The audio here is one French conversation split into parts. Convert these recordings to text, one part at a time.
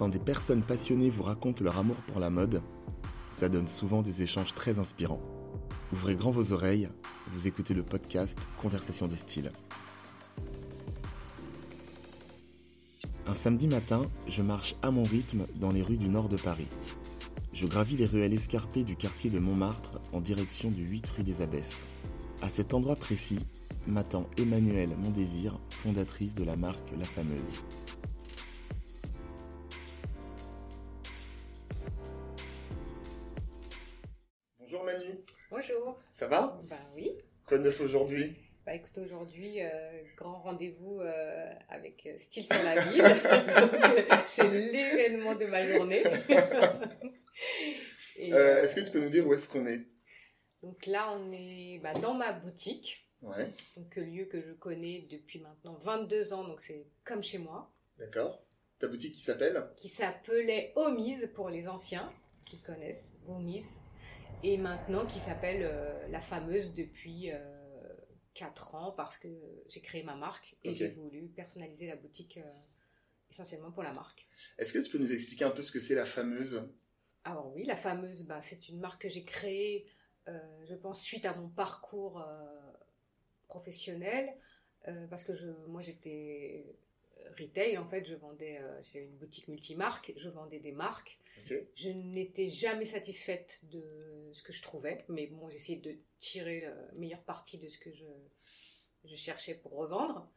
Quand des personnes passionnées vous racontent leur amour pour la mode, ça donne souvent des échanges très inspirants. Ouvrez grand vos oreilles, vous écoutez le podcast Conversation de style. Un samedi matin, je marche à mon rythme dans les rues du nord de Paris. Je gravis les ruelles escarpées du quartier de Montmartre en direction du 8 rue des Abbesses. À cet endroit précis, m'attend Emmanuelle Mondésir, fondatrice de la marque La Fameuse. Aujourd'hui Bah écoute, aujourd'hui, euh, grand rendez-vous euh, avec euh, Style sur la ville. C'est l'événement de ma journée. Euh, Est-ce que tu peux nous dire où est-ce qu'on est? Donc là, on est bah, dans ma boutique, Ouais, donc lieu que je connais depuis maintenant 22 ans, donc c'est comme chez moi, d'accord. Ta boutique qui s'appelle? Qui s'appelait Omise pour les anciens qui connaissent Omise, et maintenant qui s'appelle La Fameuse depuis 4 ans parce que j'ai créé ma marque et j'ai voulu personnaliser la boutique euh, essentiellement pour la marque. Est-ce que tu peux nous expliquer un peu ce que c'est la fameuse? Alors oui, La Fameuse, bah, c'est une marque que j'ai créée, euh, je pense, suite à mon parcours euh, professionnel, parce que je, moi j'étais retail, en fait, je vendais, euh, j'ai une boutique multimarque, je vendais des marques. Je n'étais jamais satisfaite de ce que je trouvais, mais bon, j'essayais de tirer la meilleure partie de ce que je, je cherchais pour revendre.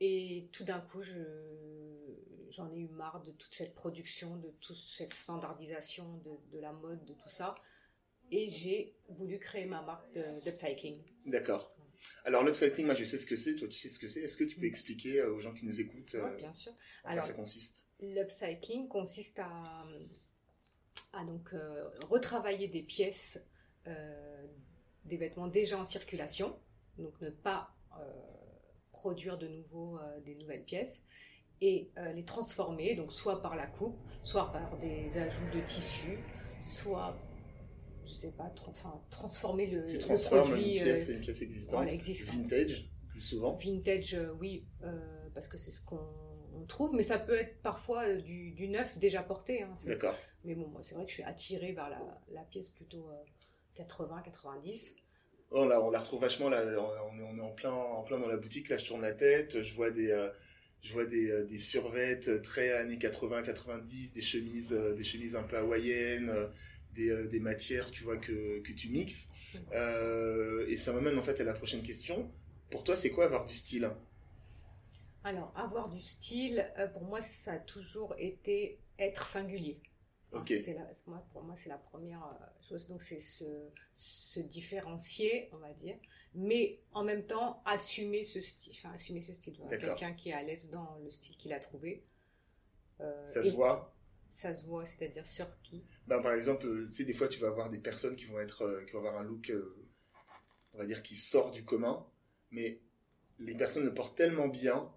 Et tout d'un coup, je- j'en ai eu marre de toute cette production, de toute cette standardisation de, de la mode, de tout ça. Et j'ai voulu créer ma marque d'upcycling. D'accord. Alors l'upcycling, moi je sais ce que c'est, toi tu sais ce que c'est. Est-ce que tu peux Mm. expliquer euh, aux gens qui nous écoutent euh, Ouais, bien sûr. en quoi ça consiste? L'upcycling consiste à, à donc euh, retravailler des pièces, euh, des vêtements déjà en circulation, donc ne pas euh, produire de nouveau euh, des nouvelles pièces et euh, les transformer, donc soit par la coupe, soit par des ajouts de tissu, soit je sais pas, tra- enfin, transformer le, Tu le produit une euh, pièce, une pièce existante, voilà, existante. vintage, plus souvent. Vintage, euh, oui, euh, parce que c'est ce qu'on on trouve, mais ça peut être parfois du, du neuf déjà porté. hein, D'accord. mais bon, moi, c'est vrai que je suis attirée vers la, la pièce plutôt 80-90. Oh, là, on la retrouve vachement là. On est, on est en plein, en plein dans la boutique. Là, je tourne la tête. Je vois des, euh, je vois des, des survêtes très années 80-90, des chemises, des chemises un peu hawaïennes, euh, des, euh, des matières, tu vois que, que tu mixes. Euh, et ça m'amène en fait à la prochaine question. Pour toi, c'est quoi avoir du style? Alors, avoir du style, euh, pour moi, ça a toujours été être singulier. La- moi, pour moi, c'est la première chose. Donc, c'est se, se différencier, on va dire, mais en même temps, assumer ce style. Enfin, assumer ce style. Quelqu'un qui est à l'aise dans le style qu'il a trouvé. Euh, Ça et se voit? Ça se voit, c'est-à-dire sur qui Ben, par exemple, euh, tu sais, des fois, tu vas avoir des personnes qui vont être, euh, qui vont avoir un look, euh, on va dire, qui sort du commun, mais les personnes le portent tellement bien,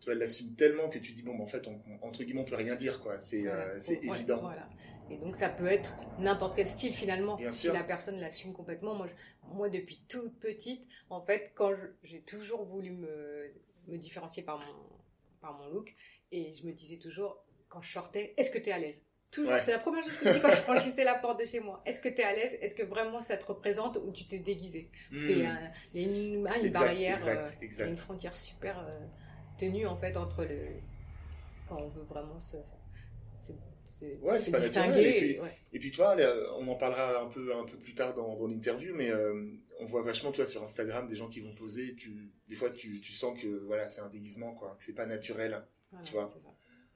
tu vois, elles l'assument tellement que tu dis, bon, ben, en fait, on, on- entre guillemets, on peut rien dire, quoi. C'est, Voilà. euh, évident. voilà. Et donc ça peut être n'importe quel style finalement. Bien si sûr. la personne l'assume complètement. Moi, je- moi, depuis toute petite, en fait, quand j'ai toujours voulu me, me différencier par mon, par mon look, et je me disais toujours, quand je sortais, est-ce que tu es à l'aise? Toujours, Ouais. c'est la première chose que je dis quand je franchissais la porte de chez moi. Est-ce que tu es à l'aise? Est-ce que vraiment ça te représente ou tu t'es déguisé? Parce qu'il y a, y une, une Exact, barrière, exact, euh, il y a exact. une frontière super euh, tenue en fait entre le quand on veut vraiment se, se, se- Ouais, se c'est pas distinguer. naturel, et puis- et- ouais. Et puis, tu vois, on en parlera un peu, un peu plus tard dans, dans l'interview, mais euh, on voit vachement, tu vois, sur Instagram, des gens qui vont poser, tu, des fois, tu, tu sens que, voilà, c'est un déguisement, quoi, que c'est pas naturel. Voilà, tu vois. c'est ça.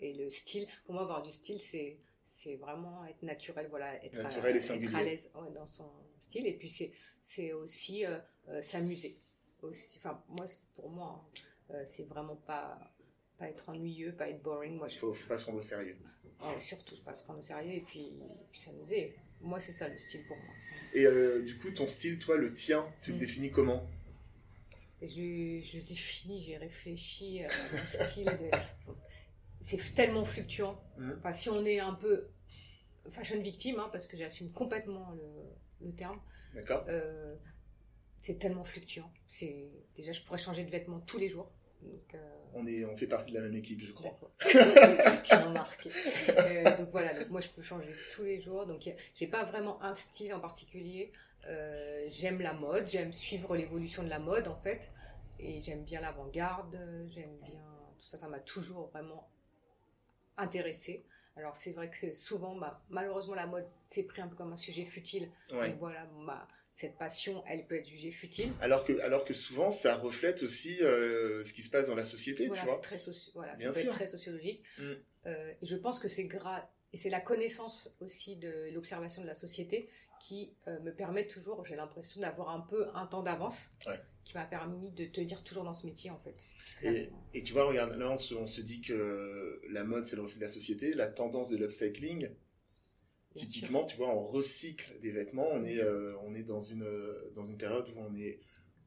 Et le style, pour moi, avoir du style, c'est c'est vraiment être naturel, voilà, être, Naturel et à, singulier. être à l'aise ouais, dans son style. Et puis c'est c'est aussi euh, euh, s'amuser. Aussi, enfin, moi, pour moi, hein, euh, c'est vraiment pas pas être ennuyeux, pas être boring. Moi, Il je, faut, faut pas se prendre au sérieux. ouais, surtout pas se prendre au sérieux et puis, puis s'amuser. Moi, c'est ça le style pour moi. Et euh, du coup, ton style, toi, le tien, tu le Mm. définis comment? Je, je définis, j'ai réfléchi, euh, mon style. de- C'est tellement fluctuant. Enfin, si on est un peu fashion victime, hein, parce que j'assume complètement le, le terme, D'accord euh, c'est tellement fluctuant. C'est déjà, je pourrais changer de vêtements tous les jours. Donc, euh, On, est, on fait partie de la même équipe, je crois. J'ai remarqué. Euh, donc voilà, donc moi je peux changer tous les jours. Donc j'ai pas vraiment un style en particulier. J'aime la mode, j'aime suivre l'évolution de la mode en fait, et j'aime bien l'avant-garde. J'aime bien tout ça. Ça m'a toujours vraiment intéressé. Alors c'est vrai que souvent, bah, malheureusement, la mode s'est pris un peu comme un sujet futile. Ouais. Donc voilà, ma- cette passion, elle peut être jugée futile. Alors que, alors que souvent, ça reflète aussi euh, ce qui se passe dans la société, Voilà, tu vois. très soci- voilà, ça Bien peut sûr. être très sociologique. Mm. Euh, je pense que c'est et c'est la connaissance aussi de l'observation de la société qui euh, me permet toujours, j'ai l'impression d'avoir un peu un temps d'avance, Ouais. qui m'a permis de tenir toujours dans ce métier en fait. Et, tu vois, regarde, là, on se, on se dit que la mode, c'est le reflet de la société. La tendance de l'upcycling, typiquement, tu vois, on recycle des vêtements. On est, euh, on est dans, une, dans une période où on est,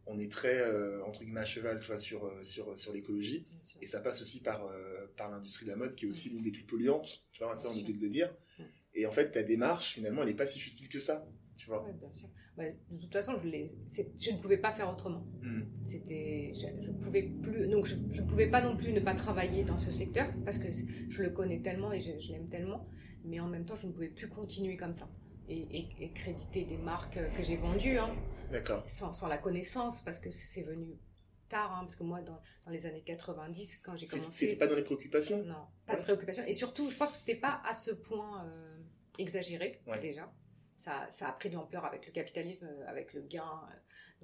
on est très, euh, entre guillemets, à cheval, tu vois, sur, sur, sur l'écologie. Et ça passe aussi par, par l'industrie de la mode, qui est aussi l'une des plus polluantes. Tu vois, ça, on oublie de le dire. Mm. Et en fait, ta démarche, finalement, elle n'est pas si futile que ça. Tu vois. Ouais, bien sûr. Bah, de toute façon, je, ne pouvais pas faire autrement. Mm. C'était, je, je pouvais plus, donc je, je pouvais pas non plus ne pas travailler dans ce secteur parce que je le connais tellement et je, je l'aime tellement, mais en même temps, je ne pouvais plus continuer comme ça et, et- et créditer des marques que j'ai vendues hein, sans, sans la connaissance parce que c'est venu tard, hein, parce que moi, dans, dans les années 90, quand j'ai C'est- C'était commencé, pas dans les préoccupations non, pas de Ouais. préoccupation et surtout, je pense que c'était pas à ce point euh, exagéré Ouais. déjà. Ça, ça a pris de l'ampleur avec le capitalisme, euh, avec le gain. euh,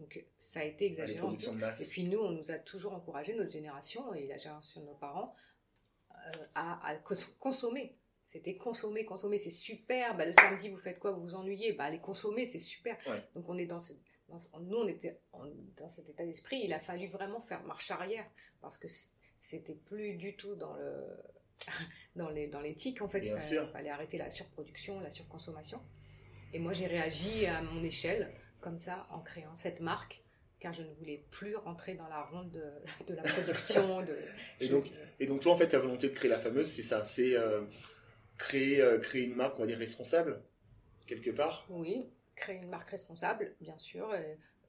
Donc ça a été les exagéré. Et puis nous, on nous a toujours encouragé, notre génération et la génération de nos parents, euh, à, à cons- consommer. C'était consommer, consommer, c'est super. Bah, le samedi, vous faites quoi? Vous vous ennuyez? Bah, allez consommer, c'est super. Ouais. Donc on est dans, ce, dans ce- nous, on était en- dans cet état d'esprit. Il a fallu vraiment faire marche arrière parce que c'était plus du tout dans le dans les dans l'éthique en fait. Bien il sûr. fallait, fallait arrêter la surproduction, la surconsommation. Et moi, j'ai réagi à mon échelle comme ça en créant cette marque car je ne voulais plus rentrer dans la ronde de, de la production. De, Et je- donc- Et donc, toi, en fait, ta volonté de créer la fameuse, c'est ça c'est euh, créer, euh, créer une marque, on va dire, responsable, quelque part? oui, créer une marque responsable, bien sûr,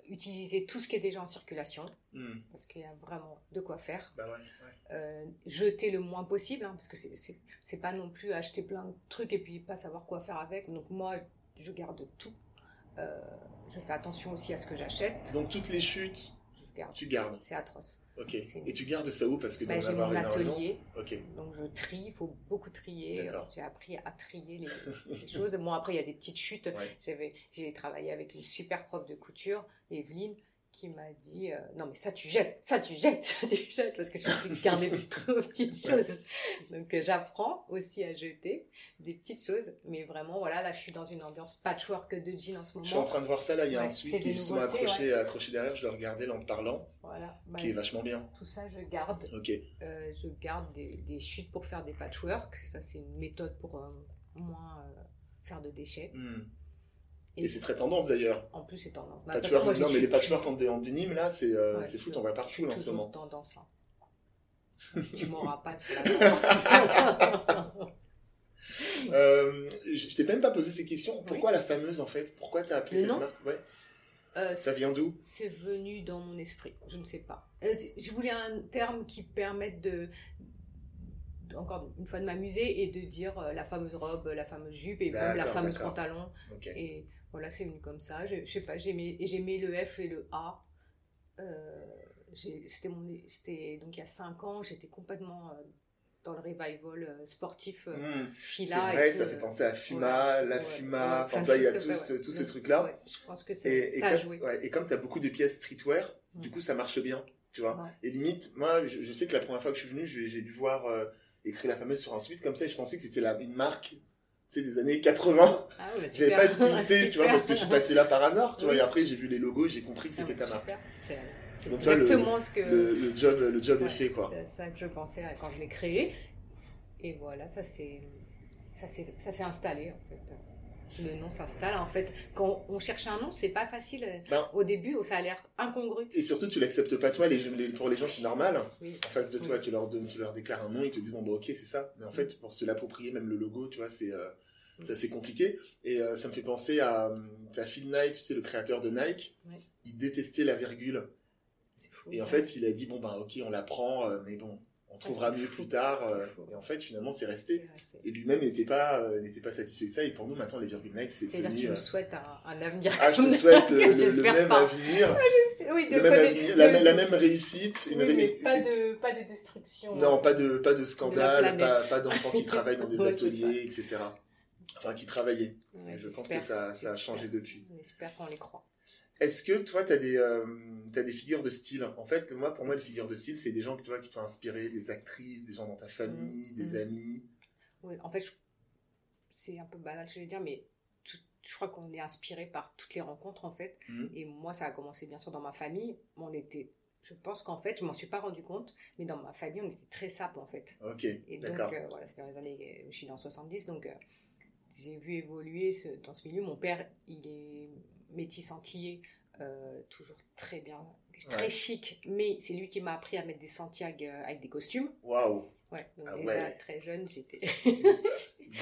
utiliser tout ce qui est déjà en circulation, Hmm. parce qu'il y a vraiment de quoi faire. Bah ouais, ouais. Euh, jeter le moins possible, hein, parce que c'est pas non plus acheter plein de trucs et puis pas savoir quoi faire avec. Donc moi, je garde tout. Euh, je fais attention aussi à ce que j'achète. Donc, toutes les chutes, Je garde. tu gardes. C'est atroce. Ok. Et tu gardes ça où Parce que Bah, j'ai mon atelier, Ok. donc je trie, il faut beaucoup trier. J'ai appris à trier les, les choses. Bon, après, il y a des petites chutes. Ouais. J'ai travaillé avec une super prof de couture, Evelyne, qui m'a dit euh, Non, mais ça tu jettes, ça tu jettes, ça tu jettes, parce que je suis garder des trop petites choses. Donc euh, j'apprends aussi à jeter des petites choses, mais vraiment, voilà, là je suis dans une ambiance patchwork de jeans en ce Je suis en moment. train de voir ça là, il y a Ouais, un sweat qui nouveautés, accroché, accroché derrière, je le regardais en parlant, Voilà, Bah, qui est vachement bien. tout ça je garde. Ok. Euh, je garde des, des chutes pour faire des patchwork. Ça, c'est une méthode pour moins faire de déchets. Hmm. Et, c'est très tendance d'ailleurs. En plus, c'est tendance. Bah, Patchwork, moi, non, mais les plus- patchwork en, en denim là, c'est euh, Ouais, c'est je- on va partout là, en ce moment. tendance. hein. tu m'auras pas sur la tendance. Euh, je t'ai même pas posé ces questions. Pourquoi la fameuse en fait? Pourquoi t'as appelé Le cette nom? marque Ouais. Euh, Ça vient d'où? c'est venu dans mon esprit, je ne sais pas. Euh, c'est- je voulais un terme qui permette de, encore une fois, de m'amuser et de dire euh, la fameuse robe, la fameuse jupe et même la fameuse pantalon. Ok. Et voilà, c'est venu comme ça. Je, je sais pas, j'aimais et j'aimais le F et le A. Euh, c'était mon, c'était donc il y a 5 ans, j'étais complètement euh, dans le revival euh, sportif Hmm. C'est fila. et vrai, tout, ça fait penser à Fuma, la Ouais, Fuma, ouais, enfin toi, il y a comme ça, ouais. Donc, trucs-là. ouais, je pense que c'est, ça a joué. ouais, et comme tu as beaucoup de pièces streetwear, du Mm. coup ça marche bien, tu vois. Ouais. Et limite, moi je, je sais que la première fois que je suis venu, j'ai dû voir euh, écrit la fameuse sur un suite comme ça et je pensais que c'était la- une marque sais, des années 80. Ah ouais, bah, J'avais pas tilté, tu vois, parce que je suis passé là par hasard, tu vois, et après j'ai vu les logos j'ai compris que Ah c'était ta marque. C'est, c'est le- exactement ce que Le, le job, le job Ouais. est fait, quoi. c'est ça que je pensais quand je l'ai créé. Et voilà, ça s'est installé en fait. Le nom s'installe. En fait, quand on cherche un nom, c'est pas facile. Ben- Au début, ça a l'air incongru. Et surtout, tu l'acceptes pas toi, les, les- pour les gens c'est normal. Oui. En face de toi, Oui. tu leur donnes, tu leur déclares un nom, ils te disent bon bah ok c'est ça. Mais en fait, pour se l'approprier, même le logo, tu vois, c'est euh, Mm. c'est assez compliqué. Et euh, ça me fait penser à, euh, à Phil Knight, c'est le créateur de Nike. Oui. Il détestait la virgule. Et en fait, il a dit bon ben ok, on la prend, euh, mais bon, on trouvera mieux plus tard. Euh, et en fait, finalement, c'est resté. Et lui-même n'était pas, euh, n'était pas satisfait de ça. Et pour nous, maintenant, les Virgin Nights, c'est. C'est-à-dire, tu me souhaites un, avenir. Ah, je te souhaite le, même avenir. oui, le même avenir la, même réussite. Une mais pas de, pas de destruction. Non, pas de, pas de scandale, pas, pas d'enfants qui travaillent dans des ateliers, etc. Enfin, qui travaillaient. je pense que ça, ça a changé depuis. On espère qu'on les croit. Est-ce que toi, tu as, des, euh, des figures de style? En fait, moi, pour moi, les figures de style, c'est des gens que, toi, qui t'ont inspiré, des actrices, des gens dans ta famille, mmh. des mmh. amis. Oui, en fait, c'est un peu banal ce que je veux dire, mais je crois qu'on est inspiré par toutes les rencontres, en fait. Mmh. Et moi, ça a commencé, bien sûr, dans ma famille. On était je pense qu'en fait, je m'en suis pas rendu compte, mais dans ma famille, on était très sap en fait. Ok. Et donc, euh, voilà, c'était dans les années, je suis dans 70, donc euh, j'ai vu évoluer ce, dans ce milieu. Mon père, il est métis antillais, euh, toujours très bien, très chic, mais c'est lui qui m'a appris à mettre des Santiago euh, avec des costumes. Waouh! Ouais, donc ah déjà très jeune, j'étais.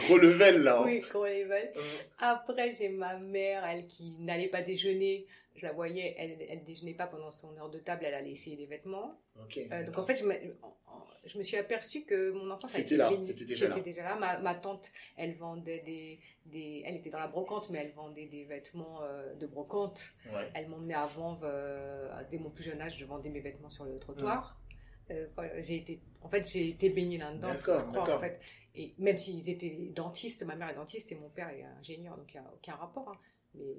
gros level là! Hein. Oui, gros level. Après, j'ai ma mère, elle qui n'allait pas déjeuner. Je la voyais, elle, elle déjeunait pas pendant son heure de table, elle allait essayer des vêtements. Euh, donc en fait, je je me suis aperçue que mon enfance c'était là, c'était déjà, là. déjà là. Ma, ma, tante, elle vendait des, des, elle était dans la brocante, mais elle vendait des vêtements euh, de brocante. Elle m'emmenait à vendre, euh, dès mon plus jeune âge, je vendais mes vêtements sur le trottoir. Euh, j'ai été, en fait, j'ai été baignée là-dedans. D'accord, d'accord. En fait. Et même s'ils étaient dentistes, ma mère est dentiste et mon père est ingénieur, donc il n'y a aucun rapport. Hein. Mais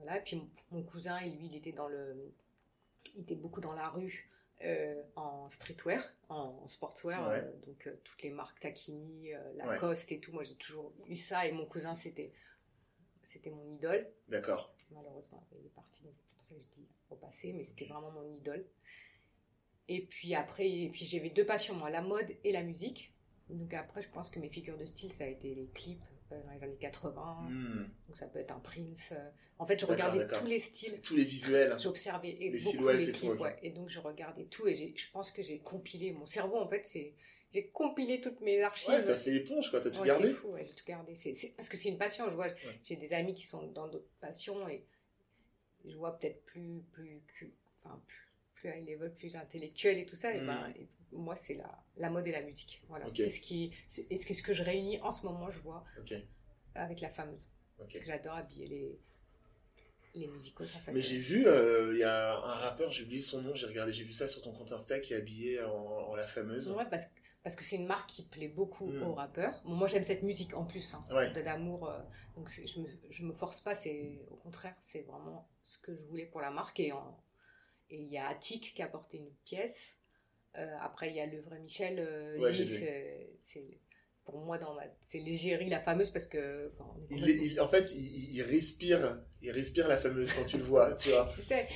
voilà. Et puis mon, mon cousin, lui, il était dans le, il était beaucoup dans la rue. Euh, en streetwear, en sportswear, euh, donc euh, toutes les marques Takini, Lacoste et tout. Moi, j'ai toujours eu ça et mon cousin, c'était c'était mon idole. D'accord. Malheureusement, il est parti, c'est pour ça que je dis au passé, mais c'était vraiment mon idole. Et puis après, et puis j'avais deux passions, moi, la mode et la musique. Donc après, je pense que mes figures de style, ça a été les clips, dans les années 80. Hmm. Donc ça peut être un Prince. Euh. En fait, je regardais tous les styles. Tous les visuels. J'observais et les beaucoup les clips. Et donc je regardais tout et je pense que j'ai compilé. Mon cerveau, en fait, c'est j'ai compilé toutes mes archives. Ouais, ça fait éponge, quoi. T'as tout gardé C'est fou, ouais, j'ai tout gardé. C'est, parce que c'est une passion. Je vois, j'ai des amis qui sont dans d'autres passions et je vois peut-être plus, plus, enfin, plus, plus high level, plus intellectuel et tout ça. Et ben, hmm. moi, c'est la, la mode et la musique. Voilà. C'est ce qui, c'est ce que je réunis en ce moment, je vois, avec la fameuse. J'adore habiller les, les musicaux. Mais j'ai vu, euh, il y a un rappeur, j'ai oublié son nom, j'ai regardé, j'ai vu ça sur ton compte Insta qui est habillé en, la fameuse. Ouais, parce que parce que c'est une marque qui plaît beaucoup hmm. aux rappeurs. moi, j'aime cette musique en plus, hein, d'amour. Euh, donc, je me, je me force pas, c'est au contraire, c'est vraiment ce que je voulais pour la marque. Et en, et il y a Attic qui a porté une pièce. Euh, après, il y a le vrai Michel. Euh, lui, c'est pour moi dans c'est l'égérie la fameuse parce que il, en fait il, respire il respire la fameuse quand tu le vois tu vois.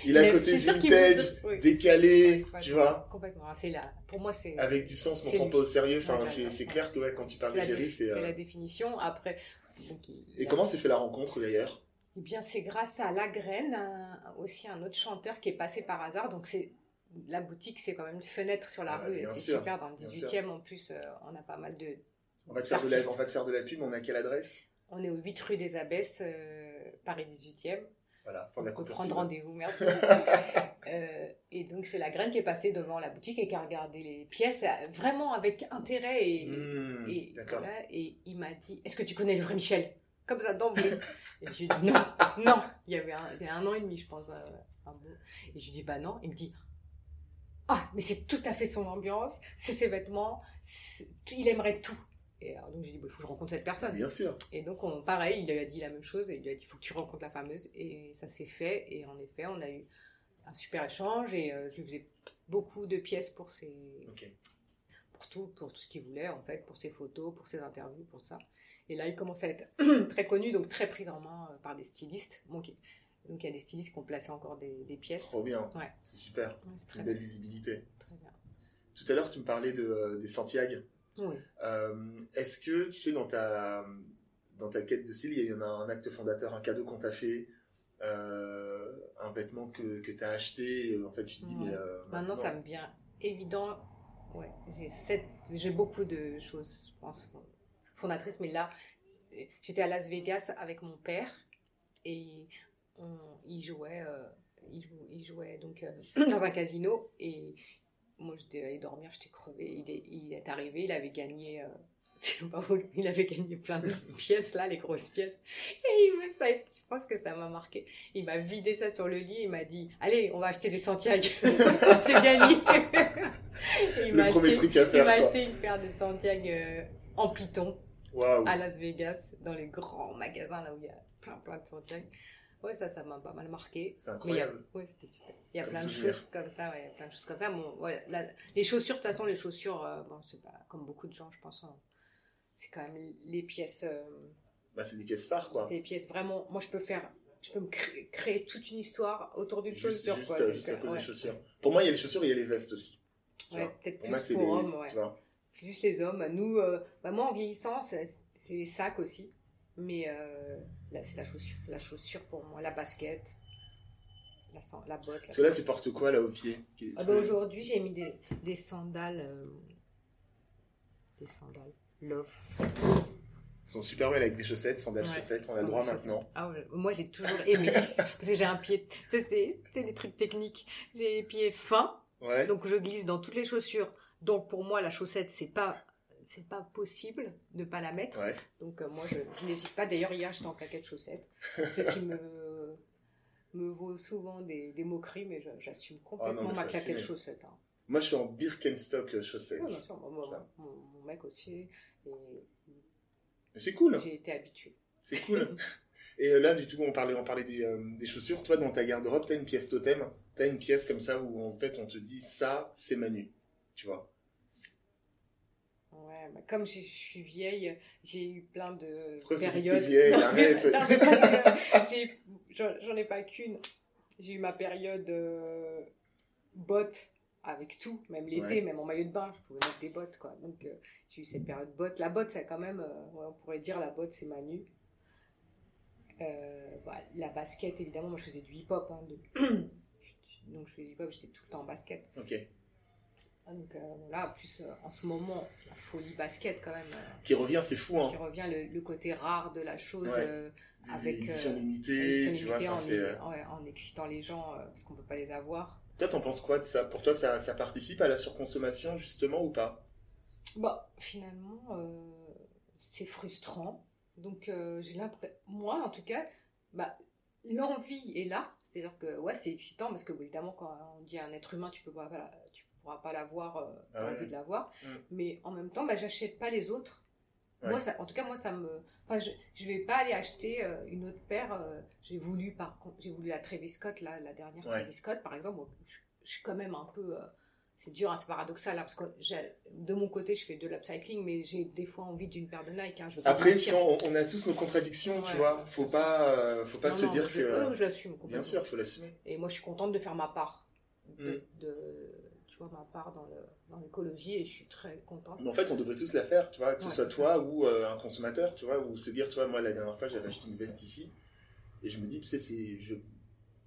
Il a un côté vintage décalé tu vois. complètement. C'est là pour moi c'est avec du sens on prend pas au sérieux. Enfin c'est clair que quand tu parles d'égérie c'est la euh, définition. Après et comment s'est fait la rencontre d'ailleurs? Eh bien, c'est grâce à La Graine, aussi un autre chanteur qui est passé par hasard. Donc, c'est la boutique, c'est quand même une fenêtre sur la ah, rue. C'est super. Dans le 18e, en plus, euh, on a pas mal de. On va, te faire de la, on va te faire de la pub. On a quelle adresse? On est au 8 rue des Abbesses, euh, Paris 18e. Voilà, on peut prendre rendez-vous, merci. Euh, et donc, c'est la graine qui est passée devant la boutique et qui a regardé les pièces vraiment avec intérêt. Et, mmh, et, et il m'a dit Est-ce que tu connais le vrai Michel? Comme ça d'emblée. Et je lui dis non, non. Il y avait un, un an et demi, je pense. Euh, et je lui dis bah non. Il me dit ah, mais c'est tout à fait son ambiance, c'est ses vêtements, il aimerait tout. Et alors, donc j'ai dit bah, il faut que je rencontre cette personne. Bien sûr. Et donc on, pareil, il lui a dit la même chose et il lui a dit il faut que tu rencontres la fameuse. Et ça s'est fait. Et en effet, on a eu un super échange et euh, je lui faisais beaucoup de pièces pour ses. Pour tout, pour tout ce qu'il voulait en fait, pour ses photos, pour ses interviews, pour ça. Et là, il commence à être très connu, donc très pris en main euh, par des stylistes. Donc, donc il y a des stylistes qui ont placé encore des, pièces. Trop bien. Ouais. C'est super. c'est une belle visibilité. Très bien. Tout à l'heure, tu me parlais de, euh, des Santiago. Oui. Euh, est-ce que, tu sais, dans ta, dans ta quête de style, il y a un acte fondateur, un cadeau qu'on t'a fait, un vêtement que, que tu as acheté, en fait, tu te dis, mais. maintenant, ça me vient évident. Ouais, j'ai, j'ai beaucoup de choses, je pense fondatrice, mais là, j'étais à Las Vegas avec mon père et il jouait. Euh, il, jouait donc euh, dans un casino et moi j'étais allée dormir, j'étais crevée. Il est, il est, arrivé, il avait gagné. Euh, il avait gagné plein de pièces là, les grosses pièces. Et il ça, je pense que ça m'a marqué. Il m'a vidé ça sur le lit. Il m'a dit Allez, on va acheter des Santiago. J'ai gagné. il m'a acheté, acheté, une paire de Santiago en python à Las Vegas, dans les grands magasins là où il y a plein plein de Santiago. Ouais, ça, ça m'a pas mal marqué. C'est incroyable. A, ouais, c'était super. Il y a plein de choses comme ça, ouais, plein de choses comme ça. Bon, ouais, les chaussures, de toute façon, les chaussures, euh, bon, c'est pas comme beaucoup de gens, je pense. Hein. c'est quand même les pièces. Euh, bah, c'est des pièces phares, quoi. C'est des pièces vraiment. Moi, je peux faire. Je peux me créer, toute une histoire autour d'une chaussure, juste, quoi. Euh, juste à cause des chaussures. Pour moi, il y a les chaussures et il y a les vestes aussi. Ouais, peut-être plus moi, pour les, hommes, ouais. Tu vois. Juste les hommes. Nous, bah, moi, en vieillissant, c'est les sacs aussi. Mais euh, là, c'est la chaussure. La chaussure pour moi, la basket, la, la botte. Parce que là, tu portes quoi là au pied? Ah bah, Aujourd'hui, j'ai mis des, des sandales. Euh, des sandales. Love. Ils sont super belles avec des chaussettes, sandales chaussettes, on a le droit maintenant. Ah moi j'ai toujours aimé, parce que j'ai un pied, c'est des trucs techniques, j'ai les pieds fins, donc je glisse dans toutes les chaussures. Donc pour moi la chaussette c'est pas c'est pas possible de pas la mettre. Donc euh, moi, je, n'hésite pas. D'ailleurs, hier, j'étais en claquette chaussettes, ce qui me, me vaut souvent des, des moqueries, mais j'assume ah complètement ma claquette chaussette. Hein. Moi, je suis en Birkenstock chaussettes. mon, mec aussi. C'est cool. J'ai été habituée. C'est cool. Et euh, là, du tout, on parlait, on parlait des, euh, des chaussures. Toi, dans ta garde-robe, t'as une pièce totem. T'as une pièce comme ça où, en fait, on te dit, ça, c'est Manu. Tu vois comme je suis vieille, j'ai eu plein de périodes. Vieille, arrête. j'en ai pas qu'une. J'ai eu ma période euh, bottes avec tout, même l'été, même en maillot de bain, je pouvais mettre des bottes quoi. Donc euh, j'ai eu cette période bottes. La botte, c'est quand même, euh, on pourrait dire la botte, c'est Manu. Bah, la basket, évidemment, moi je faisais du hip-hop. Hein, Donc je faisais du hip-hop, j'étais tout le temps en basket. Ok. Donc voilà, en plus en ce moment, la folie basket quand même. qui revient, c'est fou. Hein. Qui revient le, côté rare de la chose. avec éditions limitées, tu vois, en, en, excitant les gens parce qu'on peut pas les avoir. Toi, t'en penses quoi de ça? Pour toi, ça, ça, participe à la surconsommation justement ou pas? Bah, finalement, c'est frustrant. Donc j'ai l'impression, moi en tout cas, bah, l'envie est là. C'est-à-dire que ouais, c'est excitant parce que évidemment, quand on dit un être humain, tu peux pas, voilà, tu pourra pas l'avoir, euh, ah envie de l'avoir. Mm. Mais en même temps, bah, j'achète pas les autres. Moi, ça, en tout cas, moi, ça me. Enfin, je, je vais pas aller acheter euh, une autre paire. Euh, j'ai voulu, par j'ai voulu la Travis Scott, la, la dernière Travis Scott, par exemple. je, suis quand même un peu. Euh, c'est dur, hein, c'est paradoxal, là, parce que de mon côté, je fais de l'upcycling, mais j'ai des fois envie d'une paire de Nike. Hein, Après, on, on, a tous nos contradictions, tu vois. Faut pas, faut pas se dire je, que. je l'assume Bien sûr, faut l'assumer. Et moi, je suis contente de faire ma part. de mm tu vois, ma part dans l'écologie et je suis très contente. Mais en fait, on devrait tous la faire, tu vois, que ce soit toi ou euh, un consommateur, tu vois, ou se dire, toi, moi, la dernière fois, j'avais acheté une veste ici et je me dis, tu sais, c'est, je,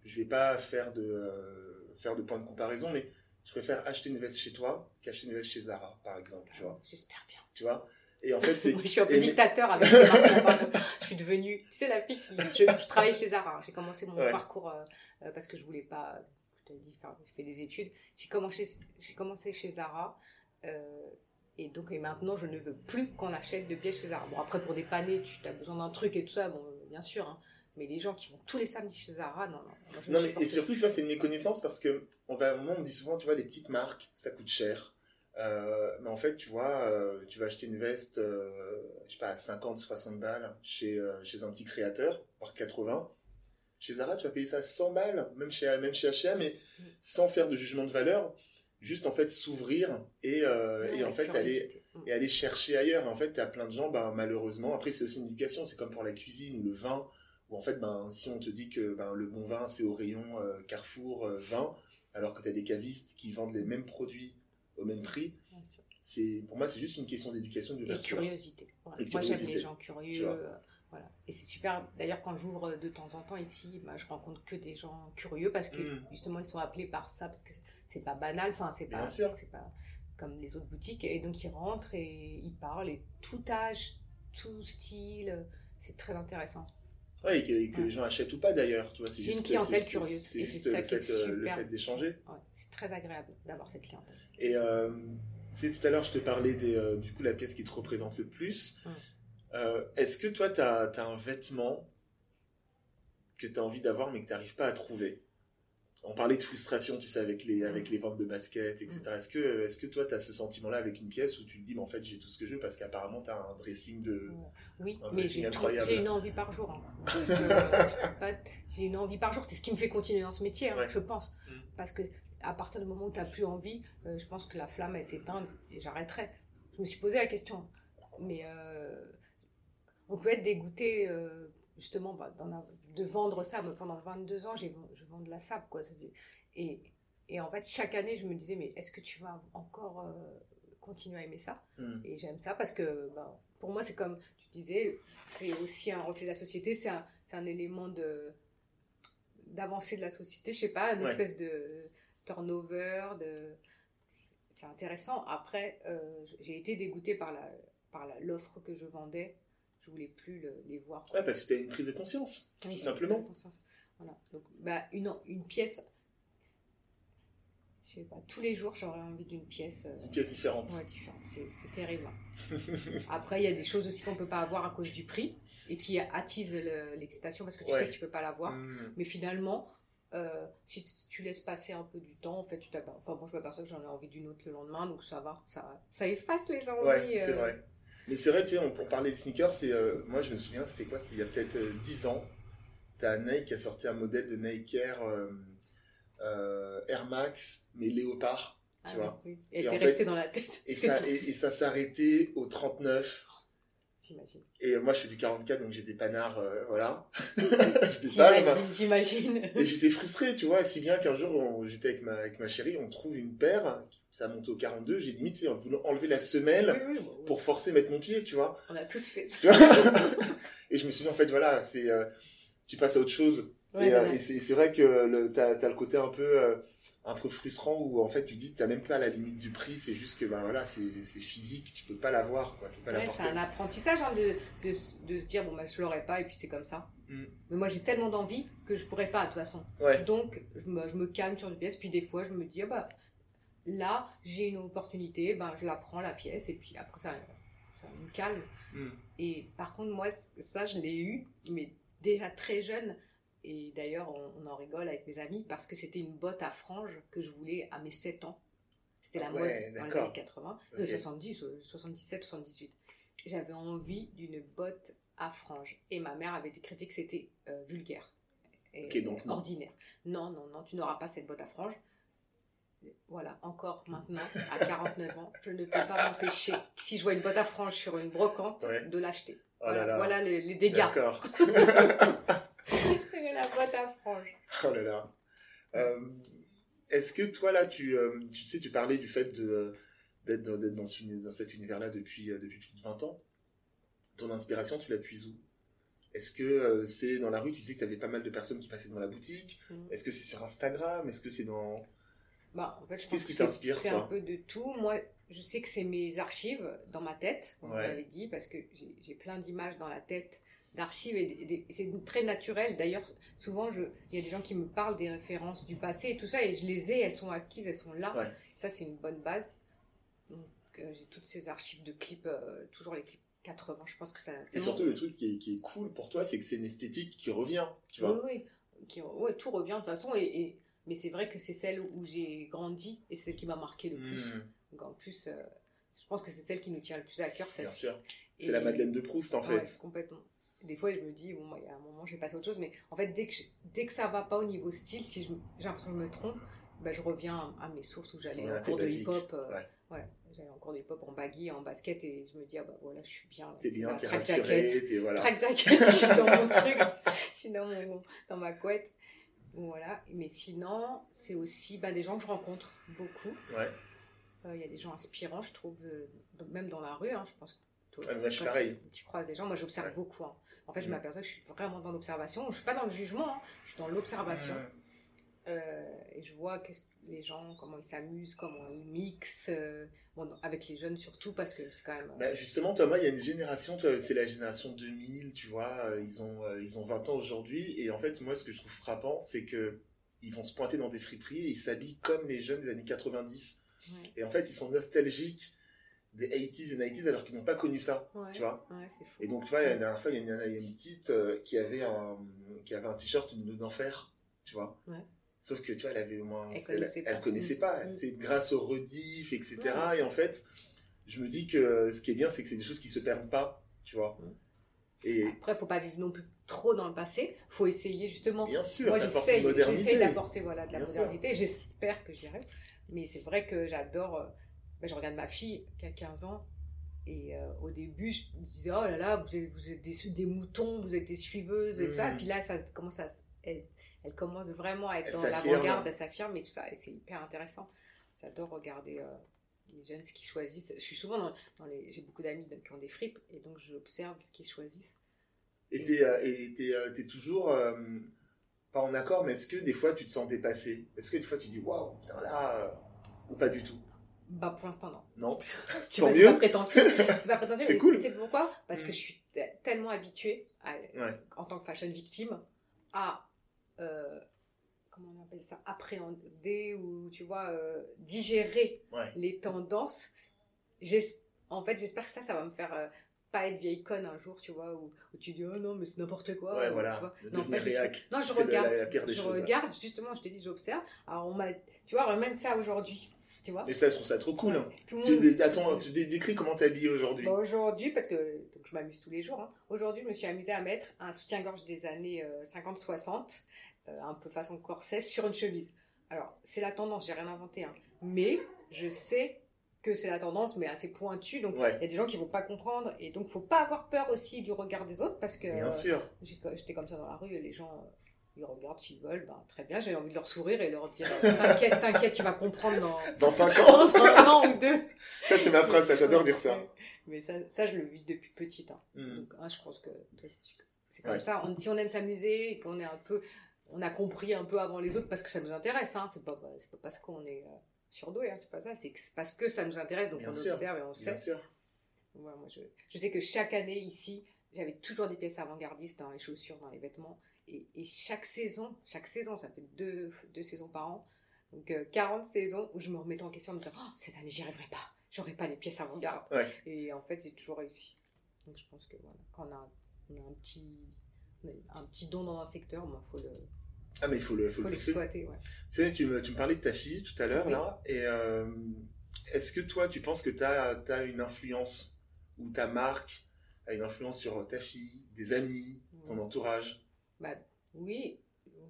je vais pas faire de, euh, faire de point de comparaison, mais je préfère acheter une veste chez toi qu'acheter une veste chez Zara, par exemple, tu vois. J'espère bien. Tu vois? Et en fait, c'est. je suis un peu dictateur avec je suis devenue, tu sais, la fille qui. Je, je travaille chez Zara. J'ai commencé mon parcours euh, parce que je voulais pas dit, j'ai fait des études. J'ai commencé, j'ai commencé chez Zara. Euh, et donc, et maintenant, je ne veux plus qu'on achète de pièces chez Zara. Bon, après, pour dépanner, tu as besoin d'un truc et tout ça, bon, bien sûr. Hein. Mais les gens qui vont tous les samedis chez Zara, non, non. non mais, et surtout, tu vois, c'est une méconnaissance parce que on va, on dit souvent, tu vois, les petites marques, ça coûte cher. Euh, mais en fait, tu vois, euh, tu vas acheter une veste, je sais pas, à 50, 60 balles chez, chez un petit créateur, voire 80. Chez Zara, tu vas payer ça 100 balles, même chez, même chez H&M, mais sans faire de jugement de valeur, juste en fait s'ouvrir et, euh, et en fait aller, et aller chercher ailleurs. en fait, tu as plein de gens, ben, malheureusement, après c'est aussi une éducation, c'est comme pour la cuisine ou le vin, où en fait, ben, si on te dit que ben, le bon vin c'est au rayon euh, Carrefour euh, vin, alors que tu as des cavistes qui vendent les mêmes produits au même prix, c'est pour moi c'est juste une question d'éducation, de Et curiosité. Moi j'aime les gens curieux. Voilà. Et c'est super. D'ailleurs, quand j'ouvre de temps en temps ici, bah, je rencontre que des gens curieux parce que mm. justement, ils sont appelés par ça parce que c'est pas banal. Enfin, c'est pas, c'est pas comme les autres boutiques. Et donc, ils rentrent et ils parlent et tout âge, tout style. C'est très intéressant. Ouais, et que, les gens achètent ou pas d'ailleurs. J'ai une clientèle curieuse. C'est juste ça le, fait, euh, le fait d'échanger. c'est très agréable d'avoir cette clientèle. Et euh, tout à l'heure, je te parlais des, euh, du coup la pièce qui te représente le plus. Euh, est-ce que toi, tu as, as, un vêtement que tu as envie d'avoir mais que tu n'arrives pas à trouver? On parlait de frustration, tu sais, avec les, avec mm. les ventes de basket, etc. Mm. Est-ce que, est que toi, tu as ce sentiment-là avec une pièce où tu te dis, mais en fait, j'ai tout ce que je veux parce qu'apparemment, tu as un dressing de. Oui, mais j'ai une envie par jour. Hein. Euh, j'ai une envie par jour. C'est ce qui me fait continuer dans ce métier, hein, je pense. Mm. Parce que à partir du moment où tu n'as plus envie, euh, je pense que la flamme, elle s'éteint et j'arrêterai. Je me suis posé la question. Mais euh, on peut être dégoûté, justement, bah, dans la de vendre ça. Mais pendant 22 ans, je vends de la sable, quoi. Et, et en fait, chaque année, je me disais, mais est-ce que tu vas encore euh, continuer à aimer ça? Hmm. Et j'aime ça parce que ben, pour moi, c'est comme tu disais, c'est aussi un reflet de la société, c'est un, un, élément de d'avancer de la société, je sais pas, une espèce de turnover, de c'est intéressant. Après, euh, j'ai été dégoûtée par la par l'offre que je vendais je voulais plus les voir. Ouais, parce que tu as une prise de conscience, tout simplement. Voilà. Donc, bah, une, une pièce, je sais pas, tous les jours j'aurais envie d'une pièce. Euh, une pièce différente. Ouais, différente. C'est terrible. Après, il y a des choses aussi qu'on peut pas avoir à cause du prix et qui attisent l'excitation parce que tu sais que tu peux pas l'avoir. Mmh. Mais finalement, euh, si tu laisses passer un peu du temps, en fait, tu Enfin, bon, je m'aperçois que j'en ai envie d'une autre le lendemain, donc ça va, ça, ça efface les envies. Ouais, c'est euh, vrai. Mais c'est vrai, tu sais, on, pour parler de sneakers, c'est, euh, moi je me souviens, c'était quoi il y a peut-être 10 euh, ans. T'as Nike qui a sorti un modèle de Nike Air, euh, Air Max, mais léopard. Tu ah vois. Oui. Et, t'es resté dans la tête. Et ça, et, ça s'arrêtait au 39. J'imagine. Et moi, je fais du 44, donc j'ai des panards, voilà. j'imagine, j'imagine. Et j'étais frustré, tu vois, si bien qu'un jour, j'étais avec ma, avec ma chérie, on trouve une paire ça a monté au 42, j'ai limite voulu enlever la semelle pour forcer mettre mon pied, tu vois. On a tous fait ça. et je me suis dit, en fait, voilà, c'est, euh, tu passes à autre chose. et, euh, c'est vrai que tu as, le côté un peu, euh, un peu frustrant où, en fait, tu dis, tu n'as même pas la limite du prix, c'est juste que, ben voilà, c'est physique, tu peux pas l'avoir, quoi. c'est un apprentissage hein, de, de, de, se dire, bon, ben, je l'aurai pas, et puis c'est comme ça. Mm. Mais moi, j'ai tellement d'envie que je pourrais pas, de toute façon. Donc, je me, je me calme sur une pièce, puis des fois, je me dis, ah, bah, là, j'ai une opportunité, ben, je la prends, la pièce, et puis après, ça, ça me calme. Hmm. Et par contre, moi, ça, je l'ai eu, mais déjà très jeune. Et d'ailleurs, on, en rigole avec mes amis parce que c'était une botte à franges que je voulais à mes 7 ans. C'était la mode dans les années 80, 70, 77, 78. J'avais envie d'une botte à franges. Et ma mère avait décrété que c'était euh, vulgaire. Et donc ordinaire. Non, non, non, tu n'auras pas cette botte à franges voilà, encore maintenant, à 49 ans, je ne peux pas m'empêcher, si je vois une boîte à franges sur une brocante, de l'acheter. Oh voilà, les, dégâts. D'accord. Oh là là. Euh, est-ce que toi, là, tu, euh, tu sais, tu parlais du fait de, d'être, dans, dans, cet univers-là depuis, euh, depuis plus de 20 ans. Ton inspiration, tu la puises où? Est-ce que c'est dans la rue Tu disais que tu avais pas mal de personnes qui passaient dans la boutique? Mm. Est-ce que c'est sur Instagram? Est-ce que c'est dans bah, en fait, je pense que c'est un peu de tout. Moi, je sais que c'est mes archives dans ma tête, comme vous l'avez dit, parce que j'ai plein d'images dans la tête d'archives et, c'est très naturel. D'ailleurs, souvent, il y a des gens qui me parlent des références du passé et tout ça, et je les ai, elles sont acquises, elles sont là. Ça, c'est une bonne base. Donc, euh, j'ai toutes ces archives de clips, euh, toujours les clips 80, je pense que ça. Et surtout, le truc qui est, cool pour toi, c'est que c'est une esthétique qui revient, tu vois. Oui, oui. tout revient de toute façon, et mais c'est vrai que c'est celle où j'ai grandi et c'est celle qui m'a marqué le plus. Hmm. Donc en plus, euh, je pense que c'est celle qui nous tient le plus à cœur. Bien sûr. C'est la Madeleine de Proust en fait. complètement. Des fois, je me dis, bon, il y a un moment, je vais passer à autre chose. Mais en fait, dès que, dès que ça va pas au niveau style, si j'ai l'impression que je me trompe, bah, je reviens à mes sources où j'allais en cours de hip-hop. Euh, ouais. j'allais en cours de hip-hop en baggy, en basket, et je me dis, ah bah voilà, je suis bien. T'es bien, t'es rassuré, t'es voilà. Track jacket, je suis dans mon truc, je suis dans, mon, dans ma couette. Voilà, mais sinon, c'est aussi bah, des gens que je rencontre beaucoup. Ouais. Euh, il y a des gens inspirants, je trouve, euh, même dans la rue, hein, je pense que toi, ah, pareil. Tu, croises des gens, moi j'observe beaucoup. Hein. En fait, je mm. m'aperçois que je suis vraiment dans l'observation. Je suis pas dans le jugement, hein. je suis dans l'observation. Euh, et je vois que les gens, comment ils s'amusent, comment ils mixent, euh, bon, avec les jeunes surtout, parce que c'est quand même... Bah, justement, Thomas, il y a une génération, c'est la génération 2000, tu vois, euh, ils, ont, ils ont 20 ans aujourd'hui, et en fait, moi, ce que je trouve frappant, c'est que ils vont se pointer dans des friperies et ils s'habillent comme les jeunes des années 90. Et en fait, ils sont nostalgiques des 80s et 90s alors qu'ils n'ont pas connu ça, tu vois. Et donc, tu vois, la dernière fois, il y a une, une petite qui avait un, qui avait un t-shirt d'enfer, tu vois. Sauf que tu vois, elle avait au moins. Elle connaissait pas. Elle connaissait pas. Mm. C'est grâce au rediff, etc. et en fait, je me dis que ce qui est bien, c'est que c'est des choses qui se perdent pas, tu vois. Mm. Et... Après, faut pas vivre non plus trop dans le passé. faut essayer justement. Bien sûr, moi j'essaye, d'apporter voilà, de la modernité. J'espère que j'y arrive. Mais c'est vrai que j'adore. Euh, ben, je regarde ma fille qui a 15 ans. Et euh, au début, je me disais, oh là là, vous êtes, vous êtes des, des, moutons, vous êtes des suiveuses et tout ça. Et mm. puis là, ça commence à elle commence vraiment à être dans l'avant-garde, elle s'affirme et tout ça. Et c'est hyper intéressant. J'adore regarder euh, les jeunes ce qu'ils choisissent. Je suis souvent dans, les. J'ai beaucoup d'amis qui ont des fripes et donc j'observe ce qu'ils choisissent. Et t'es euh, es, toujours euh, pas en accord, mais est-ce que des fois tu te sens dépassé? Est-ce que des fois tu dis waouh, putain là, ou pas du tout? Bah pour l'instant non. Non. c'est pas prétentieux. C'est pas prétentieux. c'est cool. C'est pourquoi? Parce que mm. je suis tellement habituée en tant que fashion victime à euh, comment on appelle ça, appréhender ou tu vois, euh, digérer les tendances. En fait, j'espère que ça, ça va me faire euh, pas être vieille conne un jour, tu vois, où, tu dis oh non, mais c'est n'importe quoi. Ouais, voilà. Non, non, je regarde. je regarde, justement, je te dis, j'observe. Alors, on m'a, tu vois, même ça aujourd'hui. Tu vois et ça, je trouve ça trop cool. Hein. tu, attends, tu décris comment tu habillé aujourd'hui bah, Aujourd'hui, parce que je m'amuse tous les jours. Hein. Aujourd'hui, je me suis amusée à mettre un soutien-gorge des années 50-60 euh, un peu façon corset sur une chemise. Alors, c'est la tendance, j'ai rien inventé, hein. mais je sais que c'est la tendance, mais assez pointue. Donc, il y a des gens qui vont pas comprendre. Et donc, faut pas avoir peur aussi du regard des autres parce que. Bien sûr. J'étais comme ça dans la rue et les gens, euh, ils regardent s'ils veulent. Ben, très bien, j'ai envie de leur sourire et leur dire T'inquiète, t'inquiète, tu vas comprendre dans. Dans 5 ans Dans un an ou deux. Ça, c'est ma phrase, j'adore dire ça. Mais ça, ça, je le vis depuis petite. Hein. Hmm. Donc, hein, je pense que c'est comme ça. si on aime s'amuser et qu'on est un peu on a compris un peu avant les autres parce que ça nous intéresse. Hein. C'est pas, c'est pas parce qu'on est euh, surdoué, hein, c'est pas ça. C'est parce que ça nous intéresse, donc on observe et on sait. moi, je, sais que chaque année ici, j'avais toujours des pièces avant-gardistes dans les chaussures, dans les vêtements. Et, chaque saison, chaque saison, ça fait deux, deux saisons par an, donc 40 euh, saisons où je me remettais en question en me disant oh, cette année, j'y arriverai pas, j'aurai pas les pièces avant-garde. Et en fait, j'ai toujours réussi. Donc je pense que voilà, quand on a, on a un petit un petit don dans un secteur, il faut le. Ah, mais il faut le, faut, l'exploiter, ouais. Tu sais, tu me, tu me parlais de ta fille tout à l'heure, là, et euh, est-ce que toi, tu penses que tu as, as, une influence, ou ta marque a une influence sur ta fille, des amis, ton entourage? Bah, Oui,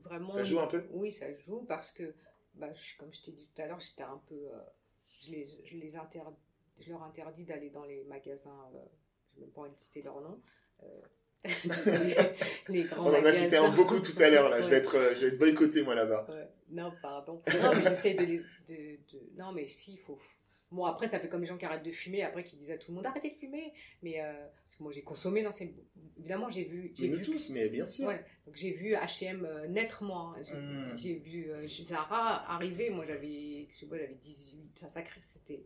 vraiment. Ça joue un peu? Oui, ça joue, parce que, bah, comme je t'ai dit tout à l'heure, j'étais un peu. Euh, je, les, je, les je leur interdis d'aller dans les magasins, euh, je ne vais même pas envie de citer leur nom les, grands On en a cité un beaucoup tout à l'heure là. Je vais être, euh, je vais être boycotté moi là-bas. Non, pardon. Non, mais j'essaie de les, de, non, mais si, il faut. Bon, après, ça fait comme les gens qui arrêtent de fumer, après qui disent à tout le monde arrêtez de fumer. Mais euh, parce que moi, j'ai consommé, non, c'est évidemment, j'ai vu. J'ai vu tous, mais bien sûr. Ouais, donc j'ai vu H&M naître moi. Hmm. J'ai vu euh, Zara arriver. Moi, j'avais, je sais pas, j'avais 18. Ça, ça, c'était,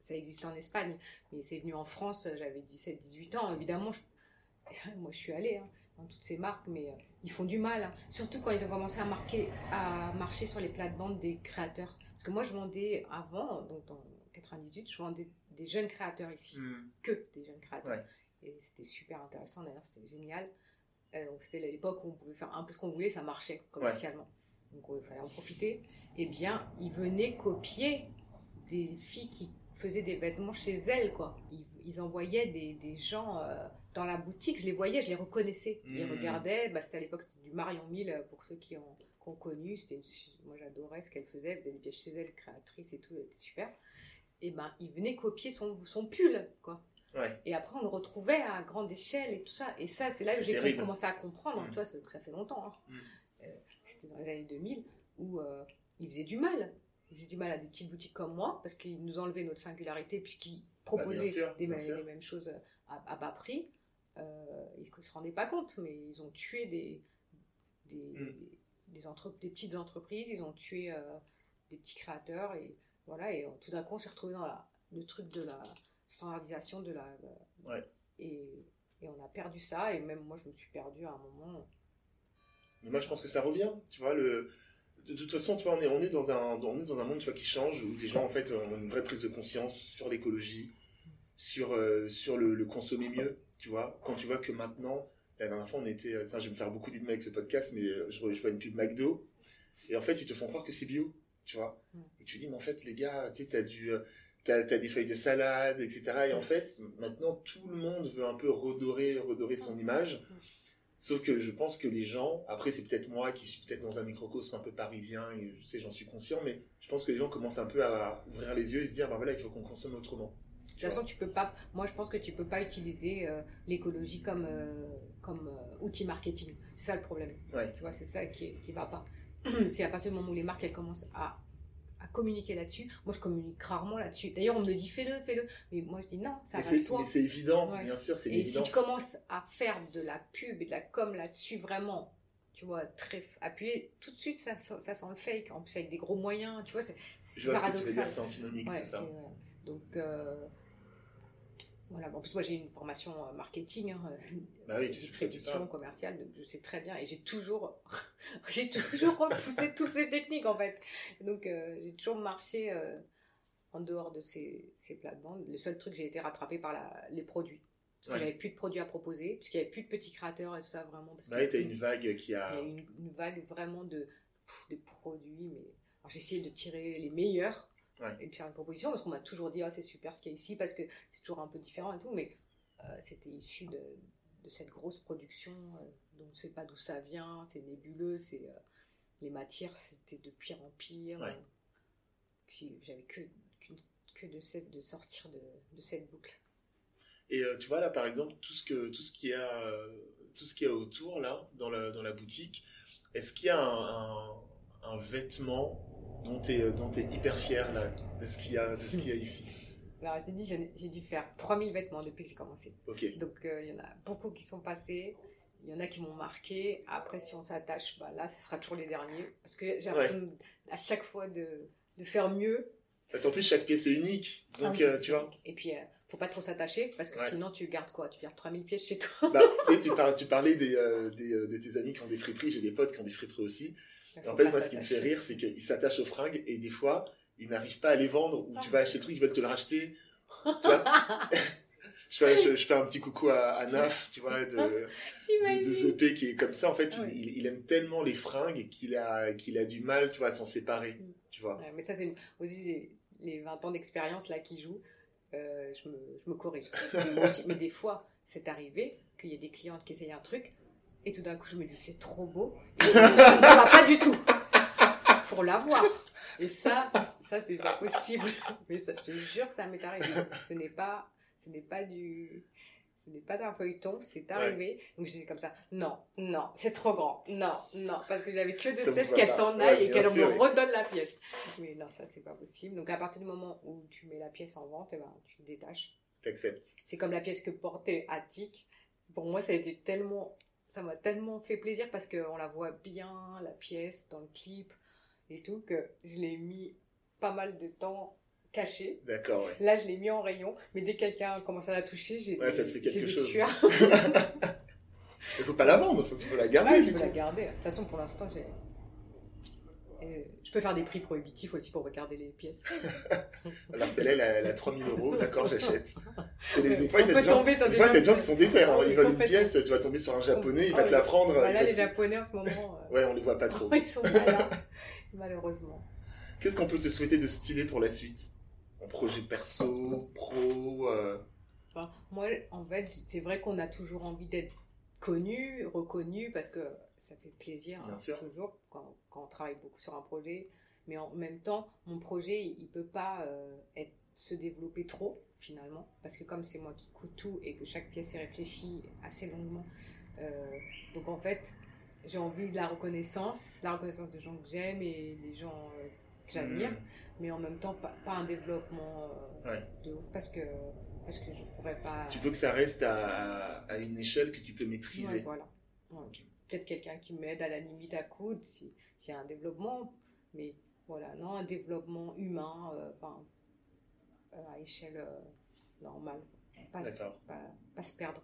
ça existait en Espagne, mais c'est venu en France. J'avais 17, 18 ans. Évidemment, je, moi je suis allée hein, dans toutes ces marques, mais euh, ils font du mal. Hein. Surtout quand ils ont commencé à, marquer, à marcher sur les plates-bandes des créateurs. Parce que moi je vendais avant, donc 98, je vendais des jeunes créateurs ici. Hmm. Que des jeunes créateurs. Et c'était super intéressant d'ailleurs, c'était génial. Euh, c'était l'époque où on pouvait faire un peu ce qu'on voulait, ça marchait commercialement. Donc il fallait en profiter. Eh bien, ils venaient copier des filles qui faisaient des vêtements chez elles, quoi. Ils, envoyaient des, des gens euh, dans la boutique, je les voyais, je les reconnaissais. Ils hmm. regardaient, bah, c'était à l'époque du Marion Mille, euh, pour ceux qui ont, connu. C'était moi, j'adorais ce qu'elle faisait. Elle faisait des pièces chez elle, créatrice et tout, elle était super. Et ben, ils venaient copier son, son pull, quoi. Et après, on le retrouvait à grande échelle et tout ça. Et ça, c'est là que j'ai commencé à comprendre. Hein, hmm. toi, ça, ça, fait longtemps. Hein. Hmm. Euh, c'était dans les années 2000 où euh, ils faisaient du mal. Ils faisaient du mal à des petites boutiques comme moi parce qu'ils nous enlevaient notre singularité puisqu'ils bah, proposaient les mêmes choses à, à, bas prix. Euh, ils ne se rendaient pas compte, mais ils ont tué des, des, mm. des, entre, des petites entreprises, ils ont tué des petits créateurs et voilà et tout d'un coup on s'est retrouvé dans la, le truc de la standardisation de la ouais. et, et, on a perdu ça et même moi je me suis perdu à un moment. Mais moi je pense que ça revient tu vois le de toute façon tu vois on est on est dans un on est dans un monde tu vois qui change où les gens en fait ont une vraie prise de conscience sur l'écologie sur euh, sur le, le, consommer mieux tu vois. Quand tu vois que maintenant la dernière fois on était ça je vais me faire beaucoup d'idées avec ce podcast mais euh, je, je vois une pub McDo et en fait ils te font croire que c'est bio tu vois. Mm. Et tu dis, mais en fait, les gars, tu sais, t'as du, euh, t'as, as des feuilles de salade, etc. Et en mm. fait, maintenant, tout le monde veut un peu redorer, redorer son mm. image. Sauf que je pense que les gens, après, c'est peut-être moi qui suis peut-être dans un microcosme un peu parisien, et je sais, j'en suis conscient, mais je pense que les gens commencent un peu à ouvrir les yeux et se dire, ben voilà, il faut qu'on consomme autrement. De toute façon, tu peux pas. Moi, je pense que tu peux pas utiliser euh, l'écologie comme euh, comme outil marketing. C'est ça le problème. Ouais. Tu vois, c'est ça qui qui va pas. C'est à partir du moment où les marques elles commencent à, à communiquer là-dessus. Moi, je communique rarement là-dessus. D'ailleurs, on me dit fais-le, fais-le. Mais moi, je dis non, ça va. Mais c'est évident, bien sûr, c'est Et si tu commences à faire de la pub et de la com là-dessus, vraiment, tu vois, très appuyé, tout de suite, ça, ça, sent le fake. En plus, avec des gros moyens, tu vois, c'est Je vois ce que tu veux dire, c'est antinomique, c'est ça. Donc, euh, voilà, bon, en plus moi j'ai une formation euh, marketing, hein, bah oui, distribution commerciale, donc je sais très bien et j'ai toujours, j'ai toujours repoussé toutes ces techniques en fait. Donc euh, j'ai toujours marché euh, en dehors de ces, ces plates-bandes. Le seul truc j'ai été rattrapé par la, les produits. Parce que j'avais plus de produits à proposer, parce qu'il n'y avait plus de petits créateurs et tout ça vraiment. Parce bah une vague qui a. Il y a une, une vague vraiment de, des produits, mais j'ai essayé de tirer les meilleurs et de faire une proposition parce qu'on m'a toujours dit ah c'est super ce qu'il y a ici parce que c'est toujours un peu différent et tout mais euh, c'était issu de, de, cette grosse production euh, dont on ne sait pas d'où ça vient c'est nébuleux c'est euh, les matières c'était de pire en pire j'avais que, que, de cesse de sortir de, de cette boucle. Et tu vois là par exemple tout ce que tout ce qui a tout ce qu'il y a autour là dans la, dans la boutique est-ce qu'il y a un, un, un vêtement dont tu es, euh, hyper fier là, de ce qu'il y, qu'il y a ici Alors, je t'ai dit, j'ai dû faire 3000 vêtements depuis que j'ai commencé. Donc, euh, il y en a beaucoup qui sont passés. Il y en a qui m'ont marqué. Après, si on s'attache, bah, là, ce sera toujours les derniers. Parce que j'ai l'impression à chaque fois de, de faire mieux. Parce qu'en plus, chaque pièce est unique. Ah Donc, euh, tu vois. Et puis, ne faut pas trop s'attacher. Parce que sinon, tu gardes quoi? Tu gardes 3000 pièces chez toi. bah, tu sais, tu, tu parlais des, des, de tes amis qui ont des friperies. J'ai des potes qui ont des friperies aussi. En fait, moi, ce qui me fait rire, c'est qu'ils s'attachent aux fringues et des fois, ils n'arrivent pas à les vendre ou tu vas acheter le truc, ils veulent te le racheter. je, fais, je, fais, un petit coucou à, à Naf, tu vois, de, de, de qui est comme ça. En fait, il, il, aime tellement les fringues qu'il a, qu'il a du mal, tu vois, à s'en séparer, mm. tu vois. mais ça, c'est aussi les 20 ans d'expérience là qui jouent. Euh, je, me, je me corrige. mais des fois, c'est arrivé qu'il y ait des clientes qui essayent un truc et tout d'un coup, je me dis, c'est trop beau. Et ça ne va pas du tout pour l'avoir. Et ça, ça, c'est pas possible. Mais ça, je te jure que ça m'est arrivé. Ce n'est pas, ce n'est pas du, ce n'est pas d'un feuilleton, c'est arrivé. Donc, je dis comme ça, non, non, c'est trop grand. Non, non. Parce que j'avais que de cesse qu'elle s'en aille et qu'elle me redonne la pièce. Mais non, ça, c'est pas possible. Donc, à partir du moment où tu mets la pièce en vente, eh ben, tu détaches. T'acceptes. C'est comme la pièce que portait Attic. Pour moi, ça a été tellement ça m'a tellement fait plaisir parce qu'on la voit bien, la pièce, dans le clip et tout, que je l'ai mis pas mal de temps caché. D'accord, ouais. Là, je l'ai mis en rayon, mais dès que quelqu'un commence à la toucher, j'ai ouais, ça te fait quelque chose. Il faut pas la vendre, il faut que tu peux la garder. Ouais, je peux la garder. De toute façon, pour l'instant, j'ai je peux faire des prix prohibitifs aussi pour regarder les pièces. Alors celle-là, elle, a 3000 euros, d'accord, j'achète. Des fois, il y a des gens qui sont déter. Hein. ils veulent une pièce, tu vas tomber sur un japonais, il va te la prendre. Voilà, les japonais en ce moment. Euh, ouais, on les voit pas trop. Ils sont malins, malheureusement. Qu'est-ce qu'on peut te souhaiter de stylé pour la suite? En projet perso, pro euh? Moi, en fait, c'est vrai qu'on a toujours envie d'être connu, reconnu, parce que ça fait plaisir hein, toujours quand, quand, on travaille beaucoup sur un projet. Mais en même temps, mon projet, il peut pas euh, être, se développer trop finalement, parce que comme c'est moi qui coûte tout et que chaque pièce est réfléchie assez longuement, euh, donc en fait, j'ai envie de la reconnaissance, la reconnaissance des gens que j'aime et des gens euh, que j'admire, mmh. mais en même temps pas, pas un développement de ouf, parce que parce que je pourrais pas. Tu veux que ça reste à, à une échelle que tu peux maîtriser. voilà. peut-être quelqu'un qui m'aide à la limite à coudre, s'il y a un développement. Mais voilà, non, un développement humain, enfin, à échelle normale. Pas, pas, pas se perdre.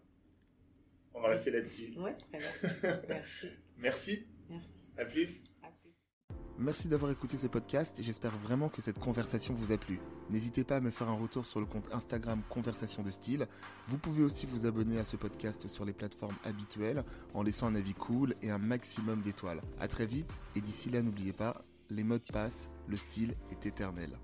On va rester là-dessus. Ouais, très bien. Merci. Merci. Merci. À plus. Merci d'avoir écouté ce podcast et j'espère vraiment que cette conversation vous a plu. N'hésitez pas à me faire un retour sur le compte Instagram Conversation de Style. Vous pouvez aussi vous abonner à ce podcast sur les plateformes habituelles en laissant un avis cool et un maximum d'étoiles. À très vite et d'ici là n'oubliez pas, les modes passent, le style est éternel.